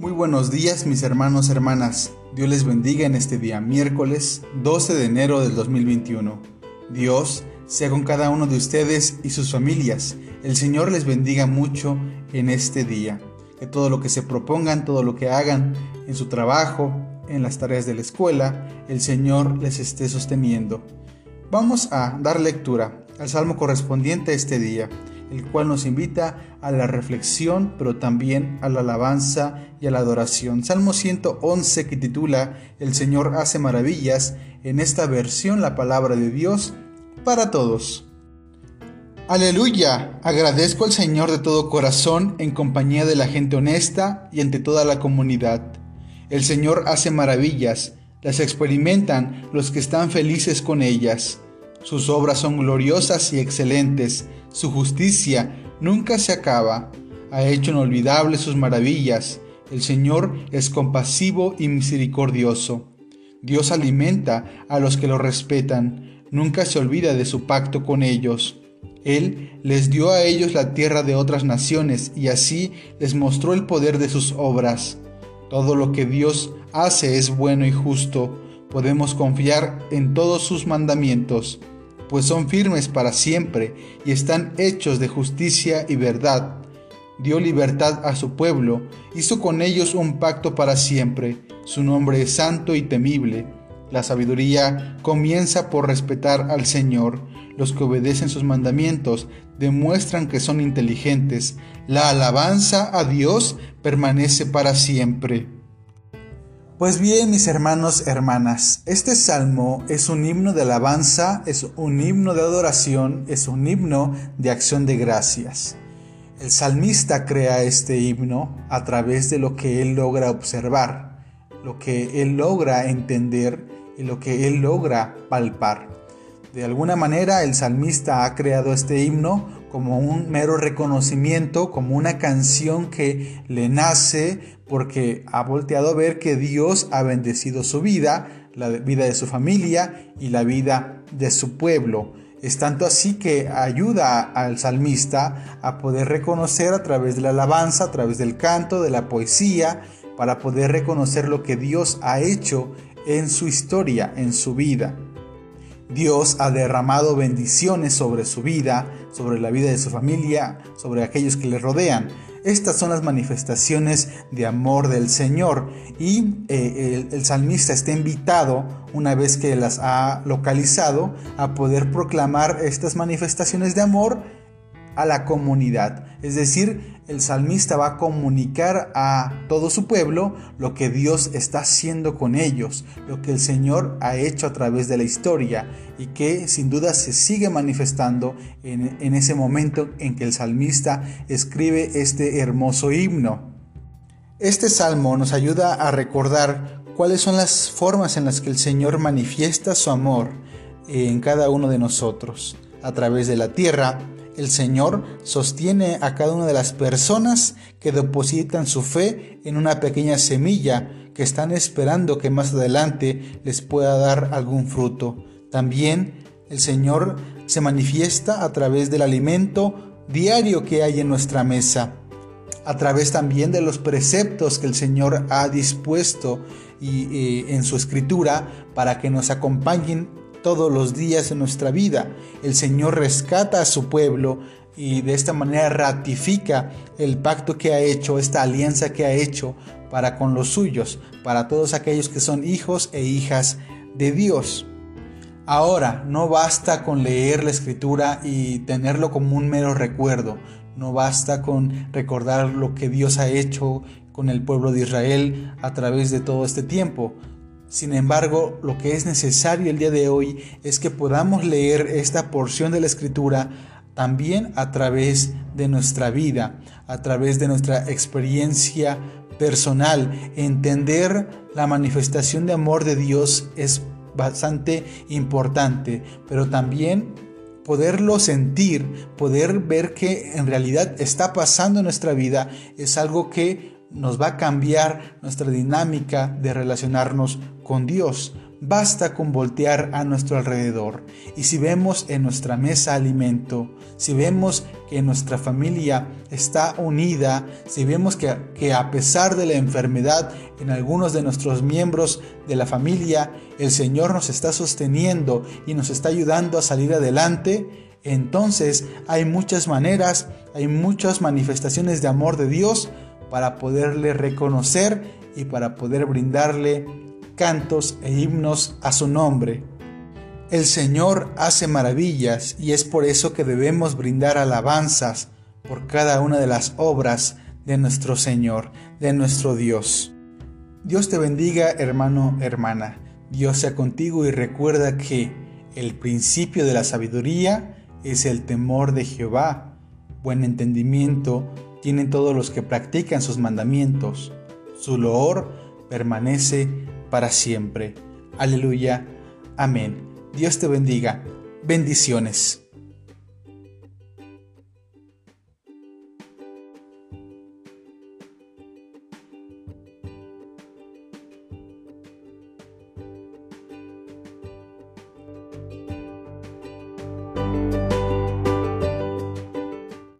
Muy buenos días mis hermanos, hermanas. Dios les bendiga en este día, miércoles 12 de enero del 2021. Dios sea con cada uno de ustedes y sus familias. El Señor les bendiga mucho en este día. Que todo lo que se propongan, todo lo que hagan en su trabajo, en las tareas de la escuela, el Señor les esté sosteniendo. Vamos a dar lectura al salmo correspondiente a este día el cual nos invita a la reflexión, pero también a la alabanza y a la adoración. Salmo 111 que titula El Señor hace maravillas, en esta versión la palabra de Dios para todos. Aleluya, agradezco al Señor de todo corazón en compañía de la gente honesta y ante toda la comunidad. El Señor hace maravillas, las experimentan los que están felices con ellas. Sus obras son gloriosas y excelentes, su justicia nunca se acaba. Ha hecho inolvidables sus maravillas. El Señor es compasivo y misericordioso. Dios alimenta a los que lo respetan, nunca se olvida de su pacto con ellos. Él les dio a ellos la tierra de otras naciones y así les mostró el poder de sus obras. Todo lo que Dios hace es bueno y justo. Podemos confiar en todos sus mandamientos pues son firmes para siempre y están hechos de justicia y verdad. Dio libertad a su pueblo, hizo con ellos un pacto para siempre. Su nombre es santo y temible. La sabiduría comienza por respetar al Señor. Los que obedecen sus mandamientos demuestran que son inteligentes. La alabanza a Dios permanece para siempre. Pues bien, mis hermanos, hermanas, este salmo es un himno de alabanza, es un himno de adoración, es un himno de acción de gracias. El salmista crea este himno a través de lo que él logra observar, lo que él logra entender y lo que él logra palpar. De alguna manera el salmista ha creado este himno como un mero reconocimiento, como una canción que le nace porque ha volteado a ver que Dios ha bendecido su vida, la vida de su familia y la vida de su pueblo. Es tanto así que ayuda al salmista a poder reconocer a través de la alabanza, a través del canto, de la poesía, para poder reconocer lo que Dios ha hecho en su historia, en su vida. Dios ha derramado bendiciones sobre su vida, sobre la vida de su familia, sobre aquellos que le rodean. Estas son las manifestaciones de amor del Señor y eh, el, el, salmista está invitado, una vez que las ha localizado, a poder proclamar estas manifestaciones de amor a la comunidad. Es decir, el salmista va a comunicar a todo su pueblo lo que Dios está haciendo con ellos, lo que el Señor ha hecho a través de la historia y que sin duda se sigue manifestando en, ese momento en que el salmista escribe este hermoso himno. Este salmo nos ayuda a recordar cuáles son las formas en las que el Señor manifiesta su amor en cada uno de nosotros, a través de la tierra, el Señor sostiene a cada una de las personas que depositan su fe en una pequeña semilla que están esperando que más adelante les pueda dar algún fruto. También el Señor se manifiesta a través del alimento diario que hay en nuestra mesa, a través también de los preceptos que el Señor ha dispuesto y, eh, en su escritura para que nos acompañen todos los días de nuestra vida. El Señor rescata a su pueblo y de esta manera ratifica el pacto que ha hecho, esta alianza que ha hecho para con los suyos, para todos aquellos que son hijos e hijas de Dios. Ahora, no basta con leer la escritura y tenerlo como un mero recuerdo, no basta con recordar lo que Dios ha hecho con el pueblo de Israel a través de todo este tiempo. Sin embargo, lo que es necesario el día de hoy es que podamos leer esta porción de la escritura también a través de nuestra vida, a través de nuestra experiencia personal. Entender la manifestación de amor de Dios es bastante importante, pero también poderlo sentir, poder ver que en realidad está pasando en nuestra vida es algo que nos va a cambiar nuestra dinámica de relacionarnos con Dios. Basta con voltear a nuestro alrededor y si vemos en nuestra mesa alimento, si vemos que nuestra familia está unida, si vemos que, a pesar de la enfermedad en algunos de nuestros miembros de la familia, el Señor nos está sosteniendo y nos está ayudando a salir adelante, entonces hay muchas maneras, hay muchas manifestaciones de amor de Dios para poderle reconocer y para poder brindarle cantos e himnos a su nombre. El Señor hace maravillas y es por eso que debemos brindar alabanzas por cada una de las obras de nuestro Señor, de nuestro Dios. Dios te bendiga, hermano, hermana. Dios sea contigo y recuerda que el principio de la sabiduría es el temor de Jehová. Buen entendimiento tienen todos los que practican sus mandamientos. Su loor permanece para siempre. Aleluya. Amén. Dios te bendiga. Bendiciones.